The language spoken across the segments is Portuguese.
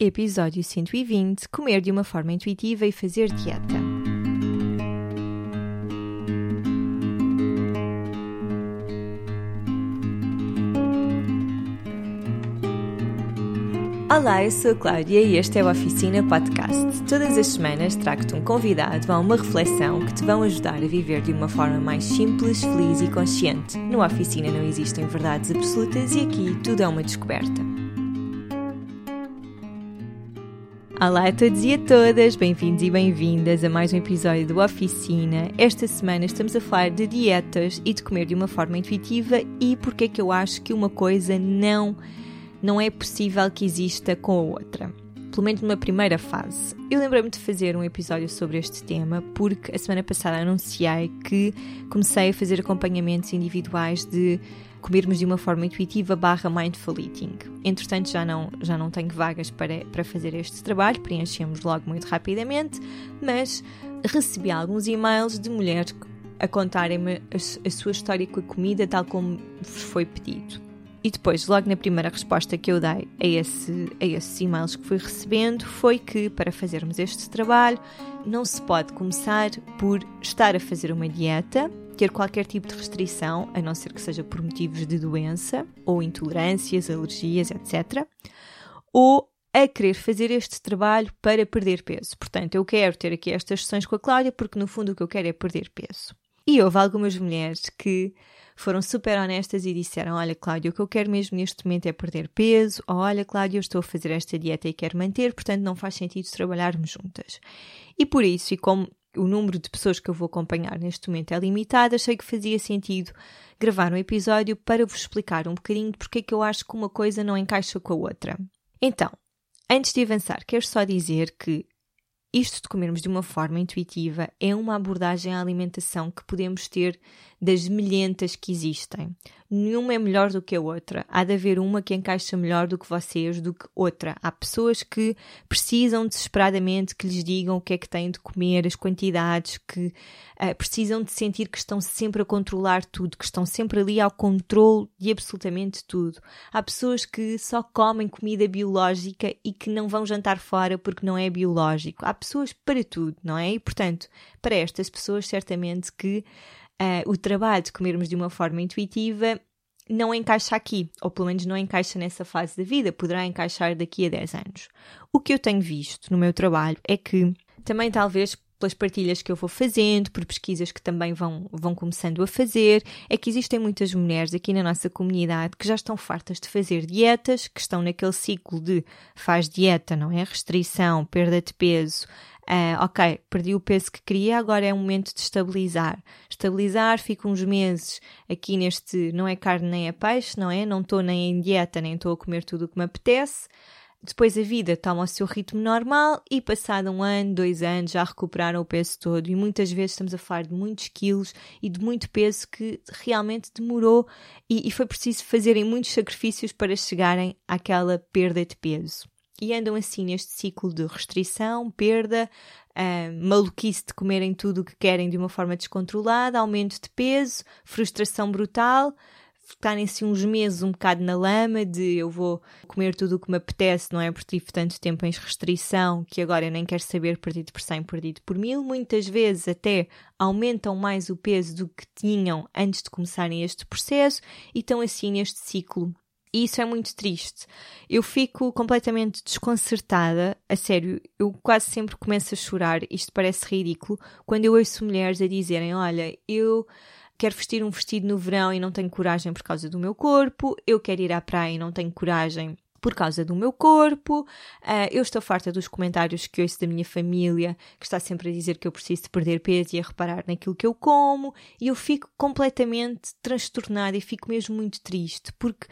Episódio 120 Comer de uma forma intuitiva e fazer dieta. Olá, eu sou a Cláudia e este é o Oficina Podcast. Todas as semanas trago-te um convidado a uma reflexão que te vão ajudar a viver de uma forma mais simples, feliz e consciente. No Oficina não existem verdades absolutas e aqui tudo é uma descoberta. Olá a todos e a todas, bem-vindos e bem-vindas a mais um episódio do Oficina. Esta semana estamos a falar de dietas e de comer de uma forma intuitiva e porque é que eu acho que uma coisa não, não é possível que exista com a outra. Pelo menos numa primeira fase. Eu lembrei-me de fazer um episódio sobre este tema porque a semana passada anunciei que comecei a fazer acompanhamentos individuais de comermos de uma forma intuitiva barra mindful eating. Entretanto, já não, já não tenho vagas para, para fazer este trabalho, preenchemos logo muito rapidamente, mas recebi alguns e-mails de mulheres a contarem-me a, a sua história com a comida tal como vos foi pedido. E depois, logo na primeira resposta que eu dei a, esse, a esses e-mails que fui recebendo, foi que para fazermos este trabalho não se pode começar por estar a fazer uma dieta, ter qualquer tipo de restrição, a não ser que seja por motivos de doença ou intolerâncias, alergias, etc. Ou a querer fazer este trabalho para perder peso. Portanto, eu quero ter aqui estas sessões com a Cláudia porque no fundo o que eu quero é perder peso. E houve algumas mulheres que foram super honestas e disseram: Olha, Cláudia, o que eu quero mesmo neste momento é perder peso. Ou, Olha, Cláudia, eu estou a fazer esta dieta e quero manter, portanto não faz sentido trabalharmos juntas. E por isso, e como o número de pessoas que eu vou acompanhar neste momento é limitado, achei que fazia sentido gravar um episódio para vos explicar um bocadinho porque é que eu acho que uma coisa não encaixa com a outra. Então, antes de avançar, quero só dizer que isto de comermos de uma forma intuitiva é uma abordagem à alimentação que podemos ter das milhentas que existem. Nenhuma é melhor do que a outra. Há de haver uma que encaixa melhor do que vocês, do que outra. Há pessoas que precisam desesperadamente que lhes digam o que é que têm de comer, as quantidades, que uh, precisam de sentir que estão sempre a controlar tudo, que estão sempre ali ao controle de absolutamente tudo. Há pessoas que só comem comida biológica e que não vão jantar fora porque não é biológico. Há pessoas para tudo, não é? E portanto, para estas pessoas, certamente que uh, o trabalho de comermos de uma forma intuitiva não encaixa aqui, ou pelo menos não encaixa nessa fase da vida, poderá encaixar daqui a 10 anos. O que eu tenho visto no meu trabalho é que, também talvez pelas partilhas que eu vou fazendo, por pesquisas que também vão, vão começando a fazer, é que existem muitas mulheres aqui na nossa comunidade que já estão fartas de fazer dietas, que estão naquele ciclo de faz dieta, não é? Restrição, perda de peso, Uh, ok, perdi o peso que queria, agora é o momento de estabilizar. Estabilizar, fico uns meses aqui neste, não é carne nem é peixe, não é? Não estou nem em dieta, nem estou a comer tudo o que me apetece. Depois a vida toma o seu ritmo normal e passado um ano, dois anos, já recuperaram o peso todo. E muitas vezes estamos a falar de muitos quilos e de muito peso que realmente demorou e, e foi preciso fazerem muitos sacrifícios para chegarem àquela perda de peso e andam assim neste ciclo de restrição, perda, uh, maluquice de comerem tudo o que querem de uma forma descontrolada, aumento de peso, frustração brutal, ficarem assim uns meses um bocado na lama de eu vou comer tudo o que me apetece, não é? Porque tive tanto tempo em restrição que agora eu nem quero saber perdido por 100, perdido por mil. Muitas vezes até aumentam mais o peso do que tinham antes de começarem este processo e estão assim neste ciclo e isso é muito triste. Eu fico completamente desconcertada, a sério, eu quase sempre começo a chorar, isto parece ridículo, quando eu ouço mulheres a dizerem: Olha, eu quero vestir um vestido no verão e não tenho coragem por causa do meu corpo, eu quero ir à praia e não tenho coragem por causa do meu corpo. Uh, eu estou farta dos comentários que ouço da minha família, que está sempre a dizer que eu preciso de perder peso e a reparar naquilo que eu como, e eu fico completamente transtornada e fico mesmo muito triste, porque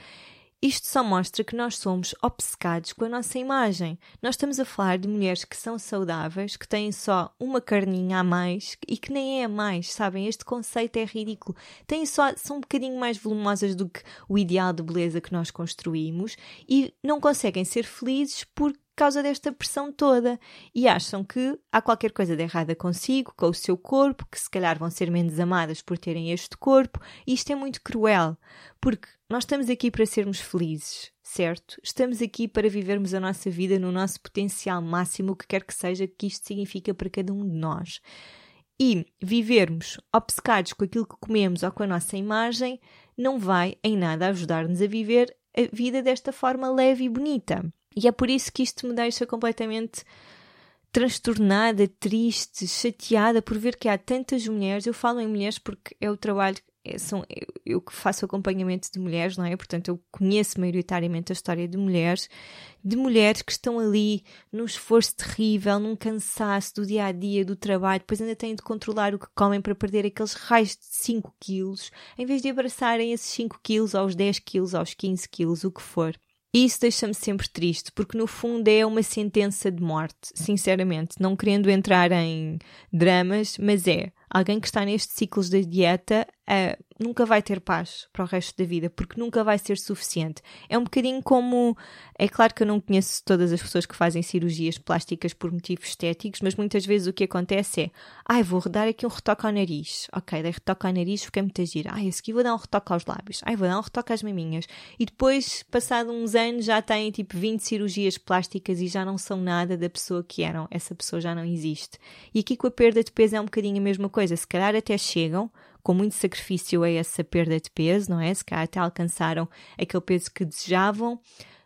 isto só mostra que nós somos obcecados com a nossa imagem. Nós estamos a falar de mulheres que são saudáveis, que têm só uma carninha a mais e que nem é a mais, sabem? Este conceito é ridículo. Têm só, são um bocadinho mais volumosas do que o ideal de beleza que nós construímos e não conseguem ser felizes porque causa desta pressão toda e acham que há qualquer coisa de errada consigo, com o seu corpo, que se calhar vão ser menos amadas por terem este corpo, e isto é muito cruel, porque nós estamos aqui para sermos felizes, certo? Estamos aqui para vivermos a nossa vida no nosso potencial máximo, o que quer que seja que isto significa para cada um de nós. E vivermos obcecados com aquilo que comemos ou com a nossa imagem não vai em nada ajudar-nos a viver a vida desta forma leve e bonita. E é por isso que isto me deixa completamente transtornada, triste, chateada por ver que há tantas mulheres. Eu falo em mulheres porque é o trabalho é, são, eu, eu que faço acompanhamento de mulheres, não é? Portanto, eu conheço maioritariamente a história de mulheres, de mulheres que estão ali num esforço terrível, num cansaço do dia a dia, do trabalho, depois ainda têm de controlar o que comem para perder aqueles raios de 5 quilos, em vez de abraçarem esses 5 quilos aos 10 quilos, aos 15 quilos, o que for. E isso deixa-me sempre triste, porque no fundo é uma sentença de morte, sinceramente, não querendo entrar em dramas, mas é alguém que está nestes ciclos de dieta uh, nunca vai ter paz para o resto da vida, porque nunca vai ser suficiente. É um bocadinho como. É claro que eu não conheço todas as pessoas que fazem cirurgias plásticas por motivos estéticos, mas muitas vezes o que acontece é: ai, ah, vou dar aqui um retoque ao nariz. Ok, dei retoque ao nariz, fiquei muito a agir. Ai, esse aqui vou dar um retoque aos lábios. Ai, vou dar um retoque às maminhas. E depois, passado uns anos, já têm tipo 20 cirurgias plásticas e já não são nada da pessoa que eram. Essa pessoa já não existe. E aqui com a perda de peso é um bocadinho a mesma coisa. Se calhar até chegam com muito sacrifício a essa perda de peso, não é? Se calhar até alcançaram aquele peso que desejavam,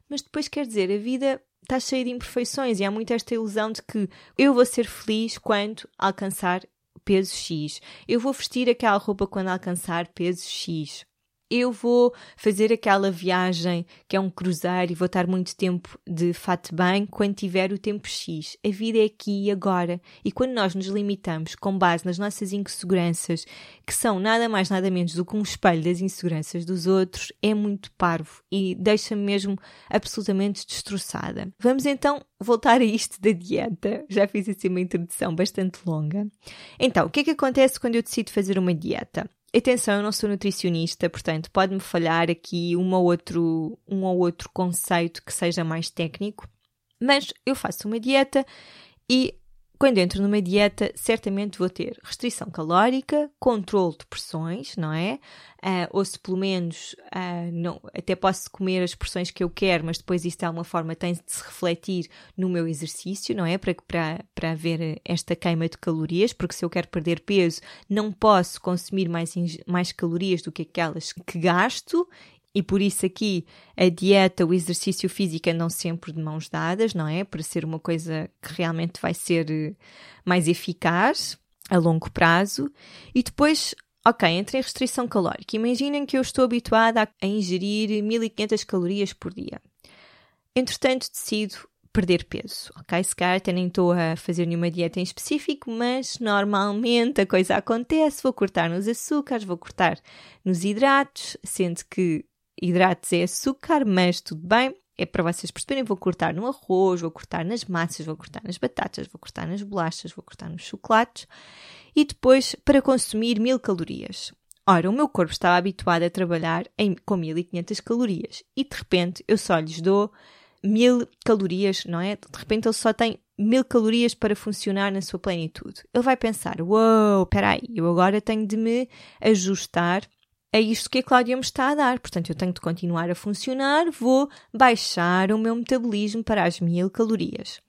mas depois quer dizer, a vida está cheia de imperfeições e há muito esta ilusão de que eu vou ser feliz quando alcançar peso X. Eu vou vestir aquela roupa quando alcançar peso X eu vou fazer aquela viagem que é um cruzeiro e vou estar muito tempo de fato bem quando tiver o tempo X. A vida é aqui e agora. E quando nós nos limitamos com base nas nossas inseguranças, que são nada mais nada menos do que um espelho das inseguranças dos outros, é muito parvo e deixa-me mesmo absolutamente destroçada. Vamos então voltar a isto da dieta. Já fiz assim uma introdução bastante longa. Então, o que é que acontece quando eu decido fazer uma dieta? Atenção, eu não sou nutricionista, portanto, pode-me falhar aqui um ou, outro, um ou outro conceito que seja mais técnico, mas eu faço uma dieta e quando entro numa dieta, certamente vou ter restrição calórica, controle de porções, não é? Uh, ou se pelo menos uh, não, até posso comer as porções que eu quero, mas depois isto de alguma forma tem de se refletir no meu exercício, não é? Para, para, para haver esta queima de calorias, porque se eu quero perder peso, não posso consumir mais, mais calorias do que aquelas que gasto e por isso aqui a dieta, o exercício físico andam sempre de mãos dadas, não é? Para ser uma coisa que realmente vai ser eh, mais eficaz a longo prazo. E depois, ok, entre em restrição calórica. Imaginem que eu estou habituada a ingerir 1500 calorias por dia. Entretanto, decido perder peso, ok? Se calhar até nem estou a fazer nenhuma dieta em específico, mas normalmente a coisa acontece, vou cortar nos açúcares, vou cortar nos hidratos, sendo que hidratos é açúcar, mas tudo bem. É para vocês perceberem, vou cortar no arroz, vou cortar nas massas, vou cortar nas batatas, vou cortar nas bolachas, vou cortar nos chocolates. E depois, para consumir mil calorias. Ora, o meu corpo estava habituado a trabalhar em, com 1500 calorias e de repente eu só lhes dou mil calorias, não é? De repente ele só tem mil calorias para funcionar na sua plenitude. Ele vai pensar: uou, wow, peraí, eu agora tenho de me ajustar é isto que a Cláudia me está a dar. Portanto, eu tenho de continuar a funcionar, vou baixar o meu metabolismo para as mil calorias.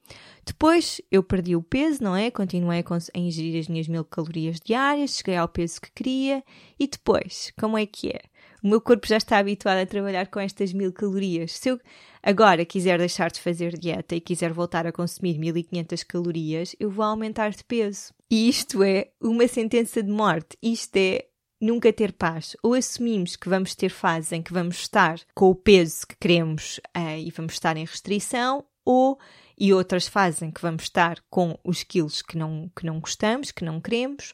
Depois eu perdi o peso, não é? Continuei a ingerir as minhas mil calorias diárias, cheguei ao peso que queria e depois, como é que é? O meu corpo já está habituado a trabalhar com estas mil calorias. Se eu agora quiser deixar de fazer dieta e quiser voltar a consumir 1500 calorias, eu vou aumentar de peso. E isto é uma sentença de morte. Isto é nunca ter paz. Ou assumimos que vamos ter fases em que vamos estar com o peso que queremos uh, e vamos estar em restrição, ou e outras fases em que vamos estar com os quilos que não, que não gostamos, que não queremos,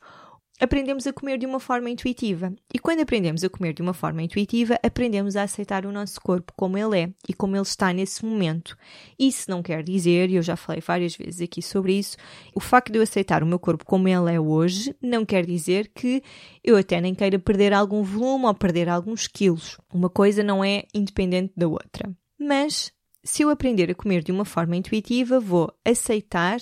aprendemos a comer de uma forma intuitiva. E quando aprendemos a comer de uma forma intuitiva, aprendemos a aceitar o nosso corpo como ele é e como ele está nesse momento. Isso não quer dizer, e eu já falei várias vezes aqui sobre isso, o facto de eu aceitar o meu corpo como ele é hoje não quer dizer que eu até nem queira perder algum volume ou perder alguns quilos. Uma coisa não é independente da outra. Mas se eu aprender a comer de uma forma intuitiva, vou aceitar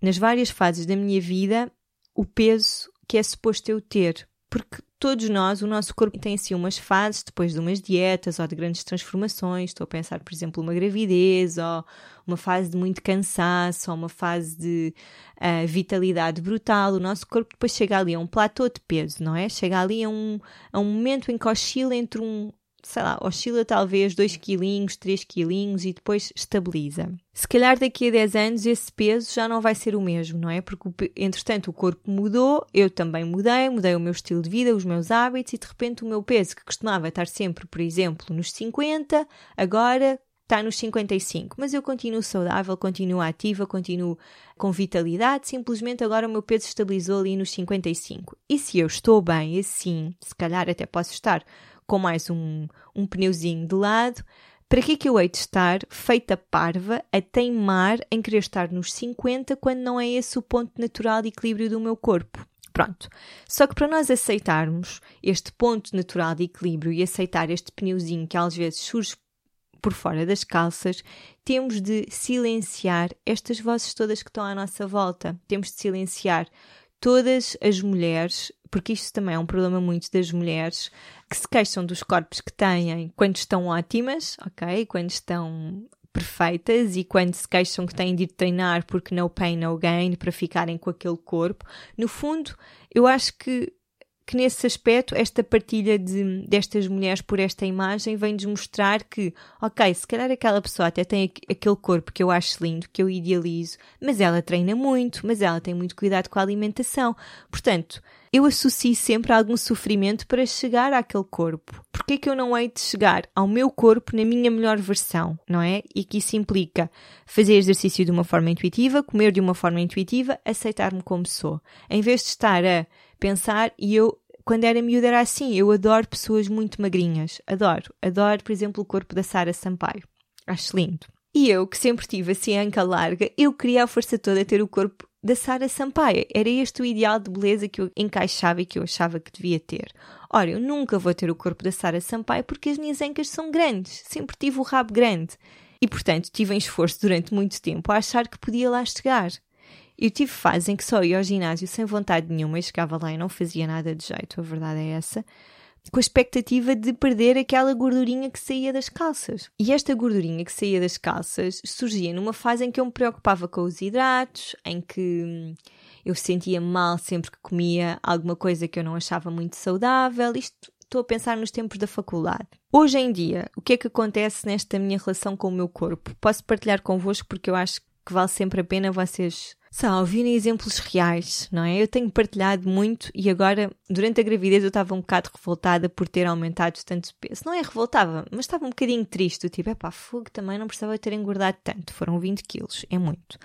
nas várias fases da minha vida o peso que é suposto eu ter. Porque todos nós, o nosso corpo tem assim umas fases depois de umas dietas ou de grandes transformações. Estou a pensar, por exemplo, uma gravidez ou uma fase de muito cansaço ou uma fase de uh, vitalidade brutal. O nosso corpo depois chega ali a um platô de peso, não é? Chega ali a um, a um momento em que oscila entre um, sei lá, oscila talvez 2 quilinhos, 3 quilinhos e depois estabiliza. Se calhar daqui a 10 anos esse peso já não vai ser o mesmo, não é? Porque entretanto o corpo mudou, eu também mudei, mudei o meu estilo de vida, os meus hábitos e de repente o meu peso que costumava estar sempre, por exemplo, nos 50, agora está nos 55, mas eu continuo saudável, continuo ativa, continuo com vitalidade, simplesmente agora o meu peso estabilizou ali nos 55. E se eu estou bem assim, se calhar até posso estar com mais um, um pneuzinho de lado. Para que é que eu hei de estar feita parva a teimar em querer estar nos 50 quando não é esse o ponto natural de equilíbrio do meu corpo? Pronto. Só que para nós aceitarmos este ponto natural de equilíbrio e aceitar este pneuzinho que às vezes surge por fora das calças, temos de silenciar estas vozes todas que estão à nossa volta. Temos de silenciar todas as mulheres, porque isto também é um problema muito das mulheres, que se queixam dos corpos que têm quando estão ótimas, ok? Quando estão perfeitas e quando se queixam que têm de treinar porque no pain, no gain, para ficarem com aquele corpo. No fundo, eu acho que que nesse aspecto esta partilha de, destas mulheres por esta imagem vem-nos mostrar que, ok, se calhar aquela pessoa até tem aquele corpo que eu acho lindo, que eu idealizo, mas ela treina muito, mas ela tem muito cuidado com a alimentação. Portanto, eu associo sempre algum sofrimento para chegar àquele corpo. Porquê que eu não hei de chegar ao meu corpo na minha melhor versão, não é? E que isso implica fazer exercício de uma forma intuitiva, comer de uma forma intuitiva, aceitar-me como sou. Em vez de estar a pensar e eu quando era miúda era assim, eu adoro pessoas muito magrinhas, adoro, adoro, por exemplo, o corpo da Sara Sampaio, acho lindo. E eu, que sempre tive assim a anca larga, eu queria a força toda ter o corpo da Sara Sampaio. Era este o ideal de beleza que eu encaixava e que eu achava que devia ter. Ora, eu nunca vou ter o corpo da Sara Sampaio porque as minhas ancas são grandes, sempre tive o rabo grande. E, portanto, tive em esforço durante muito tempo a achar que podia lá chegar. Eu tive fases em que só ia ao ginásio sem vontade nenhuma e chegava lá e não fazia nada de jeito, a verdade é essa, com a expectativa de perder aquela gordurinha que saía das calças. E esta gordurinha que saía das calças surgia numa fase em que eu me preocupava com os hidratos, em que hum, eu sentia mal sempre que comia alguma coisa que eu não achava muito saudável. Isto estou a pensar nos tempos da faculdade. Hoje em dia, o que é que acontece nesta minha relação com o meu corpo? Posso partilhar convosco porque eu acho que vale sempre a pena vocês só ouvirem exemplos reais, não é? Eu tenho partilhado muito e agora, durante a gravidez, eu estava um bocado revoltada por ter aumentado tanto peso. Não é revoltava, mas estava um bocadinho triste. Tipo, é pá, fogo também não precisava ter engordado tanto. Foram 20 quilos, é muito.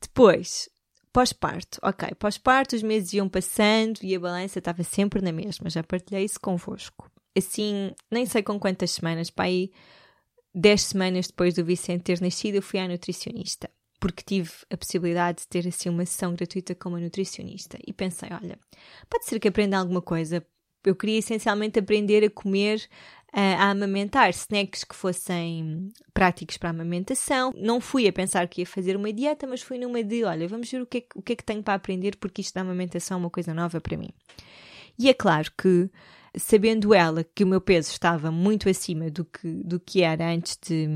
Depois, pós-parto. Ok, pós-parto, os meses iam passando e a balança estava sempre na mesma. Já partilhei isso convosco. Assim, nem sei com quantas semanas, para aí 10 semanas depois do Vicente ter nascido, eu fui à nutricionista porque tive a possibilidade de ter assim uma sessão gratuita com uma nutricionista e pensei, olha, pode ser que aprenda alguma coisa. Eu queria essencialmente aprender a comer, a amamentar snacks que fossem práticos para a amamentação. Não fui a pensar que ia fazer uma dieta, mas fui numa de, olha, vamos ver o que é, o que, é que tenho para aprender, porque isto da amamentação é uma coisa nova para mim. E é claro que sabendo ela que o meu peso estava muito acima do que, do que era antes de,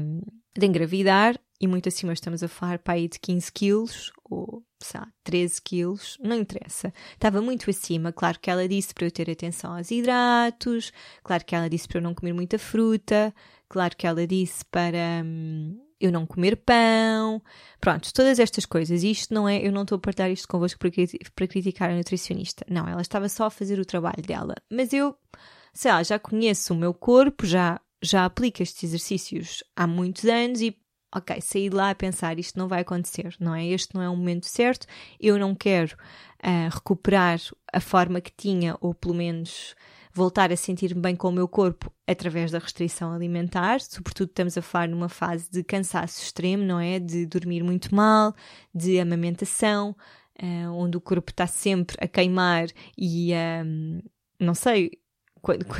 de engravidar, e muito acima estamos a falar para aí de 15 quilos ou sei lá, 13 quilos, não interessa. Estava muito acima. Claro que ela disse para eu ter atenção aos hidratos, claro que ela disse para eu não comer muita fruta, claro que ela disse para hum, eu não comer pão. Pronto, todas estas coisas. Isto não é, eu não estou a partilhar isto convosco para, para criticar a nutricionista. Não, ela estava só a fazer o trabalho dela. Mas eu, sei lá, já conheço o meu corpo, já já aplico estes exercícios há muitos anos e ok, saí de lá a pensar isto não vai acontecer, não é? Este não é o momento certo, eu não quero uh, recuperar a forma que tinha, ou pelo menos voltar a sentir-me bem com o meu corpo através da restrição alimentar, sobretudo estamos a falar numa fase de cansaço extremo, não é? De dormir muito mal, de amamentação, uh, onde o corpo está sempre a queimar e, um, não sei,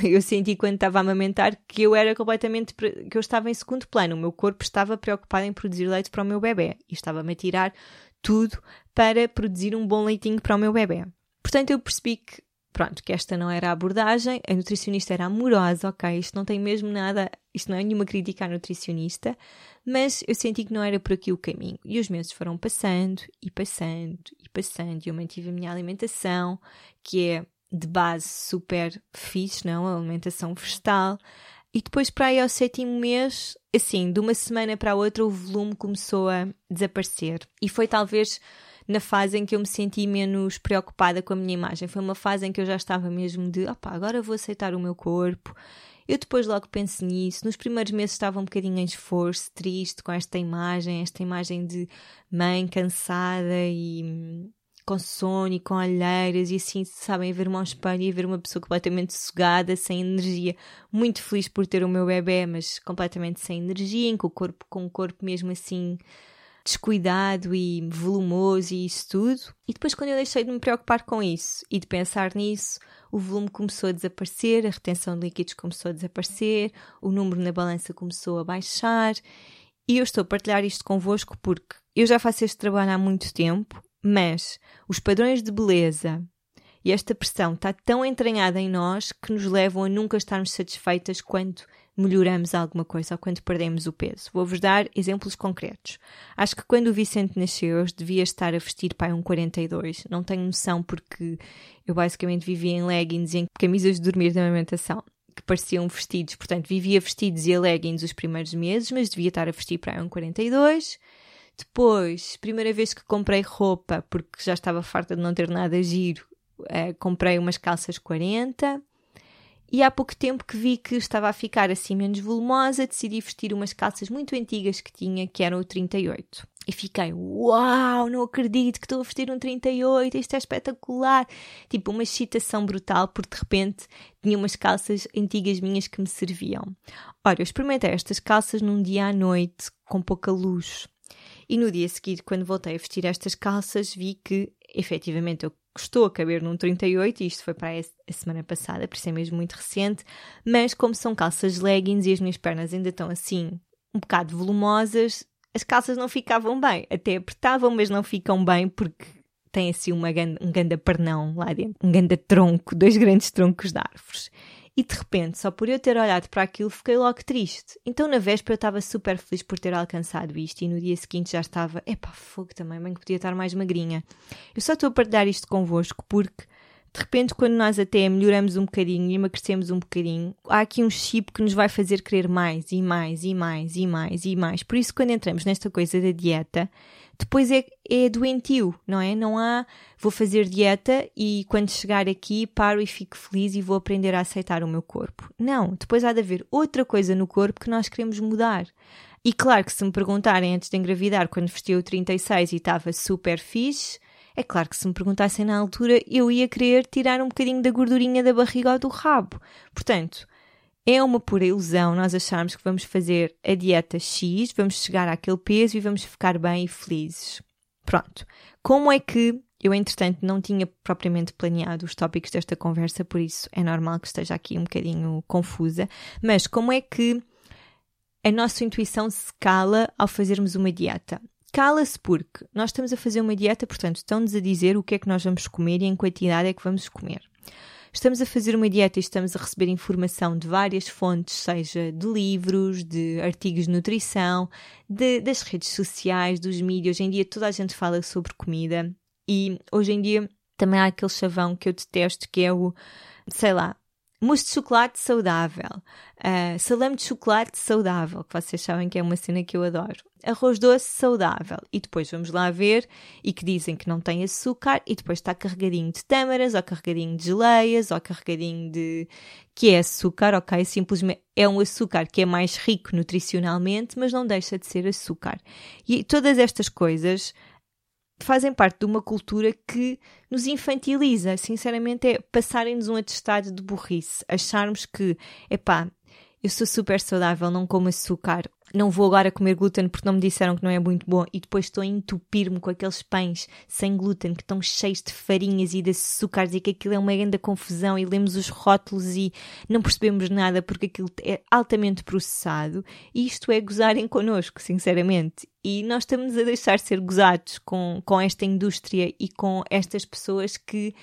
eu senti quando estava a amamentar que eu era completamente que eu estava em segundo plano. O meu corpo estava preocupado em produzir leite para o meu bebê e estava-me a tirar tudo para produzir um bom leitinho para o meu bebê. Portanto, eu percebi que pronto, que esta não era a abordagem, a nutricionista era amorosa, ok, isto não tem mesmo nada, isto não é nenhuma crítica à nutricionista, mas eu senti que não era por aqui o caminho. E os meses foram passando e passando e passando, e eu mantive a minha alimentação, que é de base super fixe, não? A alimentação vegetal. E depois, para aí ao sétimo mês, assim, de uma semana para a outra, o volume começou a desaparecer. E foi talvez na fase em que eu me senti menos preocupada com a minha imagem. Foi uma fase em que eu já estava mesmo de, opá, agora vou aceitar o meu corpo. Eu depois logo penso nisso. Nos primeiros meses estava um bocadinho em esforço, triste com esta imagem, esta imagem de mãe cansada e com sono e com olheiras e assim, sabem, ver-me ao espelho e ver uma pessoa completamente sugada, sem energia, muito feliz por ter o meu bebê, mas completamente sem energia, com o corpo, com o corpo mesmo assim descuidado e volumoso e isso tudo. E depois, quando eu deixei de me preocupar com isso e de pensar nisso, o volume começou a desaparecer, a retenção de líquidos começou a desaparecer, o número na balança começou a baixar. E eu estou a partilhar isto convosco porque eu já faço este trabalho há muito tempo, mas os padrões de beleza e esta pressão está tão entranhada em nós que nos levam a nunca estarmos satisfeitas quando melhoramos alguma coisa ou quando perdemos o peso. Vou-vos dar exemplos concretos. Acho que quando o Vicente nasceu, eu devia estar a vestir pai um 42. Não tenho noção porque eu basicamente vivia em leggings e em camisas de dormir da amamentação que pareciam vestidos. Portanto, vivia vestidos e a leggings os primeiros meses, mas devia estar a vestir para um 42. Depois, primeira vez que comprei roupa, porque já estava farta de não ter nada giro, uh, comprei umas calças 40. E há pouco tempo que vi que estava a ficar assim menos volumosa, decidi vestir umas calças muito antigas que tinha, que eram o 38. E fiquei, uau, não acredito que estou a vestir um 38, isto é espetacular. Tipo, uma excitação brutal, porque de repente tinha umas calças antigas minhas que me serviam. Ora, eu experimentei estas calças num dia à noite, com pouca luz. E no dia seguinte, quando voltei a vestir estas calças, vi que efetivamente eu estou a caber num 38, e isto foi para a semana passada, por isso é mesmo muito recente, mas como são calças leggings e as minhas pernas ainda estão assim um bocado volumosas, as calças não ficavam bem, até apertavam, mas não ficam bem porque tem assim uma, um ganda pernão lá dentro, um ganda tronco, dois grandes troncos de árvores. E de repente, só por eu ter olhado para aquilo, fiquei logo triste. Então na véspera eu estava super feliz por ter alcançado isto e no dia seguinte já estava, epá, fogo também, bem que podia estar mais magrinha. Eu só estou a partilhar isto convosco porque de repente, quando nós até melhoramos um bocadinho e emagrecemos um bocadinho, há aqui um chip que nos vai fazer querer mais e mais e mais e mais e mais. Por isso, quando entramos nesta coisa da dieta, depois é, é doentio, não é? Não há vou fazer dieta e quando chegar aqui paro e fico feliz e vou aprender a aceitar o meu corpo. Não, depois há de haver outra coisa no corpo que nós queremos mudar. E claro que se me perguntarem antes de engravidar, quando vestia o 36 e estava super fixe, é claro que se me perguntassem na altura, eu ia querer tirar um bocadinho da gordurinha da barriga ou do rabo. Portanto, é uma pura ilusão nós acharmos que vamos fazer a dieta X, vamos chegar àquele peso e vamos ficar bem e felizes. Pronto. Como é que eu, entretanto, não tinha propriamente planeado os tópicos desta conversa, por isso é normal que esteja aqui um bocadinho confusa, mas como é que a nossa intuição se cala ao fazermos uma dieta? Cala-se porque nós estamos a fazer uma dieta, portanto, estão-nos a dizer o que é que nós vamos comer e em quantidade é que vamos comer estamos a fazer uma dieta e estamos a receber informação de várias fontes, seja de livros, de artigos de nutrição, de, das redes sociais, dos mídias. Hoje em dia toda a gente fala sobre comida e hoje em dia também há aquele chavão que eu detesto que é o, sei lá, mousse de chocolate saudável, uh, salame de chocolate saudável, que vocês sabem que é uma cena que eu adoro, arroz doce saudável, e depois vamos lá ver, e que dizem que não tem açúcar, e depois está carregadinho de tâmaras, ou carregadinho de geleias, ou carregadinho de... que é açúcar, ok? Simplesmente é um açúcar que é mais rico nutricionalmente, mas não deixa de ser açúcar. E todas estas coisas fazem parte de uma cultura que nos infantiliza. Sinceramente, é passarem-nos um atestado de burrice. Acharmos que, epá, eu sou super saudável, não como açúcar, não vou agora comer glúten porque não me disseram que não é muito bom. E depois estou a entupir-me com aqueles pães sem glúten que estão cheios de farinhas e de açúcares e que aquilo é uma grande confusão e lemos os rótulos e não percebemos nada porque aquilo é altamente processado. E isto é gozarem connosco, sinceramente. E nós estamos a deixar ser gozados com, com esta indústria e com estas pessoas que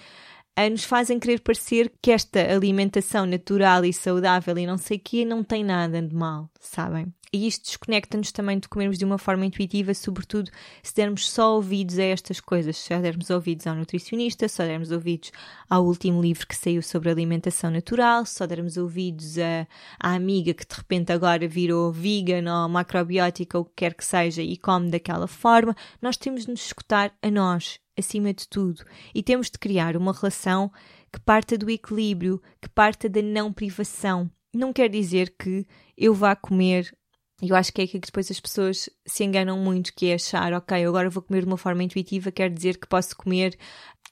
nos fazem querer parecer que esta alimentação natural e saudável e não sei o quê não tem nada de mal, sabem? E isto desconecta-nos também de comermos de uma forma intuitiva, sobretudo se dermos só ouvidos a estas coisas. Se dermos ouvidos ao nutricionista, só dermos ouvidos ao último livro que saiu sobre alimentação natural, só dermos ouvidos a, à amiga que de repente agora virou vegan ou macrobiótica ou o que quer que seja e come daquela forma, nós temos de nos escutar a nós, acima de tudo. E temos de criar uma relação que parta do equilíbrio, que parta da não privação. Não quer dizer que eu vá comer eu acho que é que depois as pessoas se enganam muito, que é achar, ok, agora vou comer de uma forma intuitiva, quer dizer que posso comer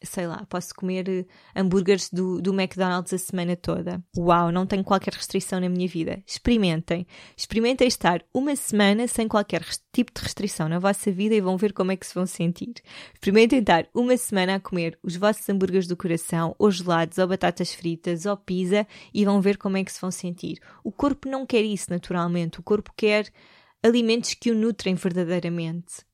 sei lá, posso comer eh, hambúrgueres do, do McDonald's a semana toda. Uau, não tenho qualquer restrição na minha vida. Experimentem. Experimentem estar uma semana sem qualquer tipo de restrição na vossa vida e vão ver como é que se vão sentir. Experimentem estar uma semana a comer os vossos hambúrgueres do coração, ou gelados, ou batatas fritas, ou pizza e vão ver como é que se vão sentir. O corpo não quer isso naturalmente. O corpo quer alimentos que o nutrem verdadeiramente.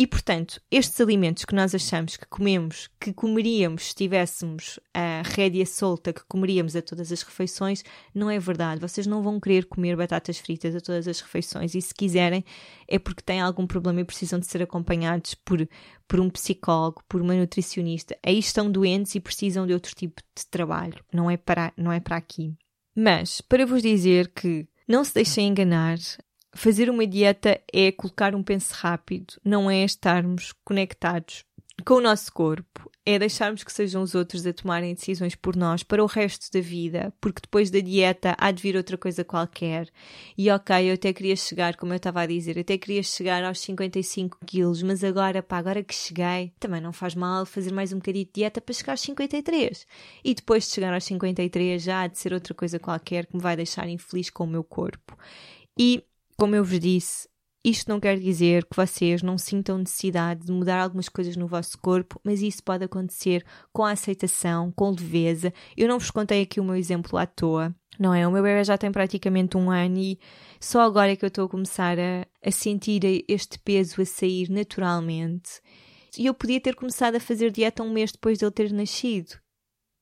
E, portanto, estes alimentos que nós achamos que comemos, que comeríamos se tivéssemos a rédea solta, que comeríamos a todas as refeições, não é verdade. Vocês não vão querer comer batatas fritas a todas as refeições e, se quiserem, é porque têm algum problema e precisam de ser acompanhados por, por um psicólogo, por uma nutricionista. Aí estão doentes e precisam de outro tipo de trabalho. Não é para, não é para aqui. Mas, para vos dizer que não se deixem enganar, fazer uma dieta é colocar um penso rápido, não é estarmos conectados com o nosso corpo, é deixarmos que sejam os outros a tomarem decisões por nós para o resto da vida, porque depois da dieta há de vir outra coisa qualquer. E ok, eu até queria chegar, como eu estava a dizer, eu até queria chegar aos 55 quilos, mas agora, pá, agora que cheguei, também não faz mal fazer mais um bocadinho de dieta para chegar aos 53. E depois de chegar aos 53 já há de ser outra coisa qualquer que me vai deixar infeliz com o meu corpo. E como eu vos disse, isto não quer dizer que vocês não sintam necessidade de mudar algumas coisas no vosso corpo, mas isso pode acontecer com a aceitação, com leveza. Eu não vos contei aqui o meu exemplo à toa, não é? O meu bebê já tem praticamente um ano e só agora é que eu estou a começar a, a sentir este peso a sair naturalmente. E eu podia ter começado a fazer dieta um mês depois de ele ter nascido.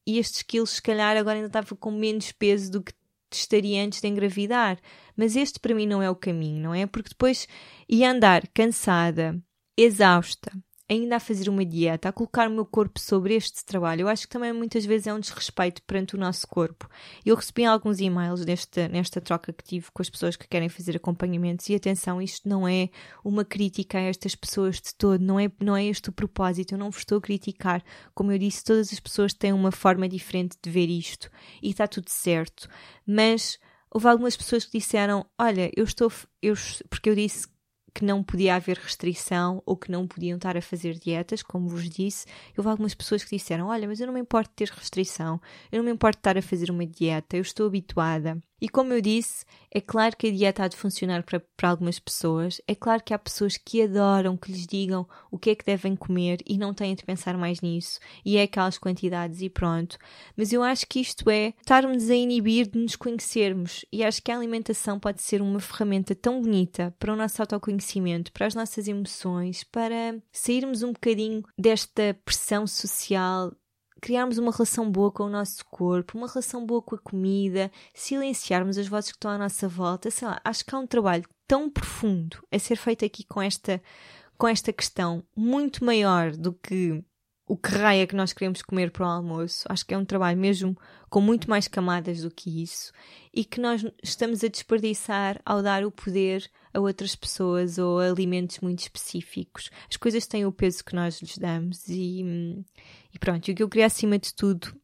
E estes quilos, se calhar, agora ainda estava com menos peso do que estaria antes de engravidar. Mas este para mim não é o caminho, não é? Porque depois ia andar cansada, exausta, ainda a fazer uma dieta, a colocar o meu corpo sobre este trabalho, eu acho que também muitas vezes é um desrespeito perante o nosso corpo. Eu recebi alguns e-mails nesta, nesta troca que tive com as pessoas que querem fazer acompanhamentos e atenção, isto não é uma crítica a estas pessoas de todo, não é, não é este o propósito, eu não vos estou a criticar. Como eu disse, todas as pessoas têm uma forma diferente de ver isto e está tudo certo, mas houve algumas pessoas que disseram: Olha, eu estou. Eu, porque eu disse que não podia haver restrição ou que não podiam estar a fazer dietas, como vos disse. Houve algumas pessoas que disseram: Olha, mas eu não me importo de ter restrição, eu não me importo de estar a fazer uma dieta, eu estou habituada. E como eu disse, é claro que a dieta há de funcionar para, para algumas pessoas, é claro que há pessoas que adoram que lhes digam o que é que devem comer e não têm de pensar mais nisso, e é aquelas quantidades e pronto. Mas eu acho que isto é estarmos a inibir de nos conhecermos, e acho que a alimentação pode ser uma ferramenta tão bonita para o nosso autoconhecimento, para as nossas emoções, para sairmos um bocadinho desta pressão social criarmos uma relação boa com o nosso corpo, uma relação boa com a comida, silenciarmos as vozes que estão à nossa volta, sei lá, acho que há um trabalho tão profundo a ser feito aqui com esta, com esta questão, muito maior do que o que raia que nós queremos comer para o almoço. Acho que é um trabalho mesmo com muito mais camadas do que isso e que nós estamos a desperdiçar ao dar o poder a outras pessoas ou a alimentos muito específicos. As coisas têm o peso que nós lhes damos e, e pronto. E o que eu queria acima de tudo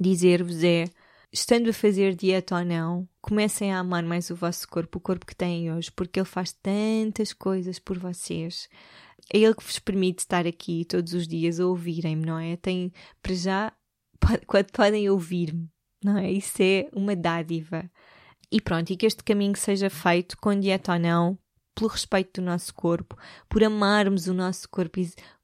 dizer-vos é estando a fazer dieta ou não, comecem a amar mais o vosso corpo, o corpo que têm hoje, porque ele faz tantas coisas por vocês é ele que vos permite estar aqui todos os dias a ouvirem-me, não é? Tem, para já, pode, podem ouvir-me, não é? Isso é uma dádiva. E pronto, e que este caminho seja feito com dieta ou não, pelo respeito do nosso corpo, por amarmos o nosso corpo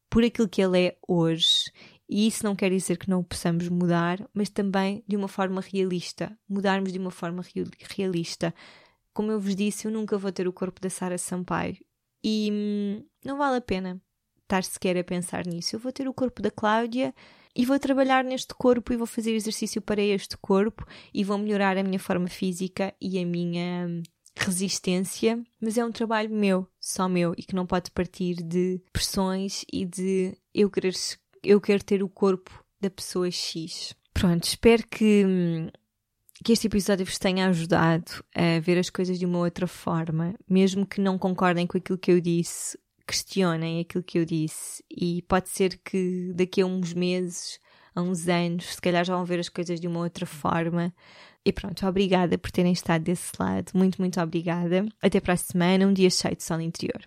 por aquilo que ele é hoje. E isso não quer dizer que não possamos mudar, mas também de uma forma realista. Mudarmos de uma forma realista. Como eu vos disse, eu nunca vou ter o corpo da Sara Sampaio. E hum, não vale a pena estar sequer a pensar nisso. Eu vou ter o corpo da Cláudia e vou trabalhar neste corpo e vou fazer exercício para este corpo e vou melhorar a minha forma física e a minha hum, resistência, mas é um trabalho meu, só meu, e que não pode partir de pressões e de eu querer, eu quero ter o corpo da pessoa X. Pronto, espero que, que este episódio vos tenha ajudado a ver as coisas de uma outra forma, mesmo que não concordem com aquilo que eu disse, questionem aquilo que eu disse, e pode ser que daqui a uns meses, a uns anos, se calhar já vão ver as coisas de uma outra forma, e pronto, obrigada por terem estado desse lado. Muito, muito obrigada. Até para a semana, um dia cheio de sol interior.